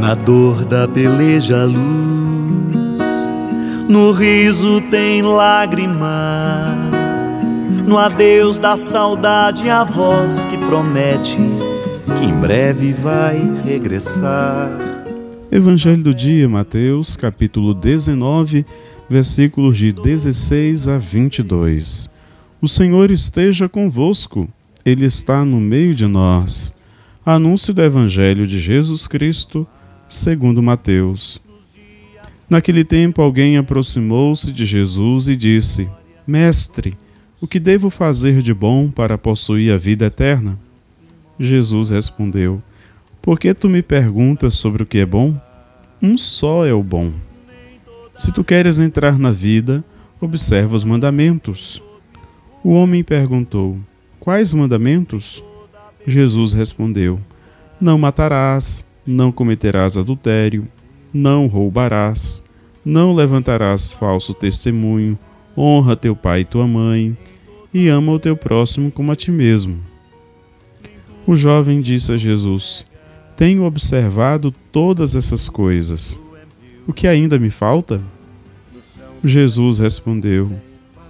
Na dor da peleja, luz, no riso tem lágrima, no adeus da saudade, a voz que promete que em breve vai regressar. Evangelho do dia, Mateus, capítulo 19, versículos de 16 a 22. O Senhor esteja convosco, Ele está no meio de nós. Anúncio do Evangelho de Jesus Cristo segundo Mateus. Naquele tempo alguém aproximou-se de Jesus e disse: Mestre, o que devo fazer de bom para possuir a vida eterna? Jesus respondeu: Por que tu me perguntas sobre o que é bom? Um só é o bom. Se tu queres entrar na vida, observa os mandamentos. O homem perguntou: Quais mandamentos? Jesus respondeu: Não matarás não cometerás adultério, não roubarás, não levantarás falso testemunho, honra teu pai e tua mãe, e ama o teu próximo como a ti mesmo. O jovem disse a Jesus: Tenho observado todas essas coisas. O que ainda me falta? Jesus respondeu: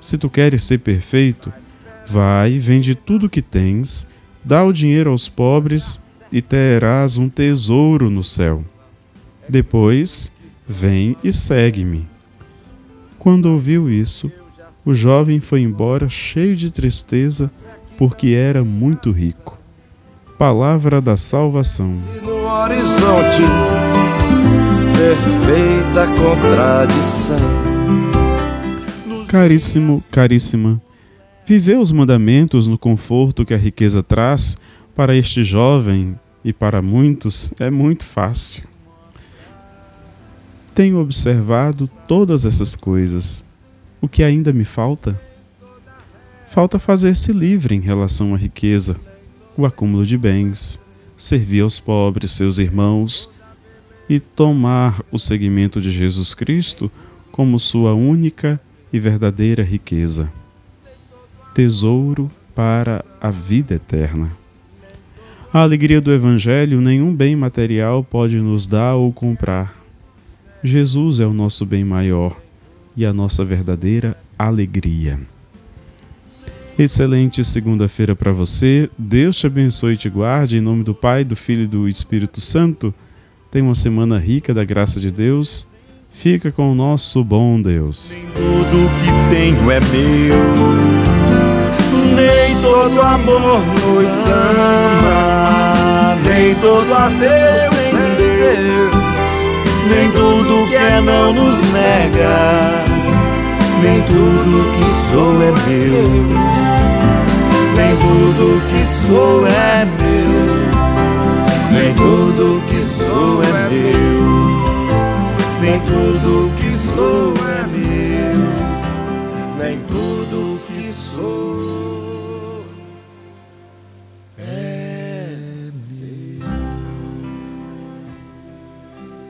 Se tu queres ser perfeito, vai, vende tudo que tens, dá o dinheiro aos pobres e terás um tesouro no céu. Depois, vem e segue-me. Quando ouviu isso, o jovem foi embora cheio de tristeza, porque era muito rico. Palavra da salvação. No horizonte, perfeita contradição. Caríssimo, caríssima, viver os mandamentos no conforto que a riqueza traz para este jovem e para muitos é muito fácil. Tenho observado todas essas coisas. O que ainda me falta? Falta fazer-se livre em relação à riqueza, o acúmulo de bens, servir aos pobres, seus irmãos, e tomar o seguimento de Jesus Cristo como sua única e verdadeira riqueza. Tesouro para a vida eterna. A alegria do Evangelho nenhum bem material pode nos dar ou comprar. Jesus é o nosso bem maior e a nossa verdadeira alegria. Excelente segunda-feira para você. Deus te abençoe e te guarde. Em nome do Pai, do Filho e do Espírito Santo. Tenha uma semana rica da graça de Deus. Fica com o nosso bom Deus. Nem tudo que tenho é meu. Nem todo amor nos ama, nem todo adeus sem Deus, nem tudo que é não nos nega, nem tudo que sou é meu, nem tudo que sou é meu, nem tudo que sou é meu, nem tudo que sou é meu, nem tudo que sou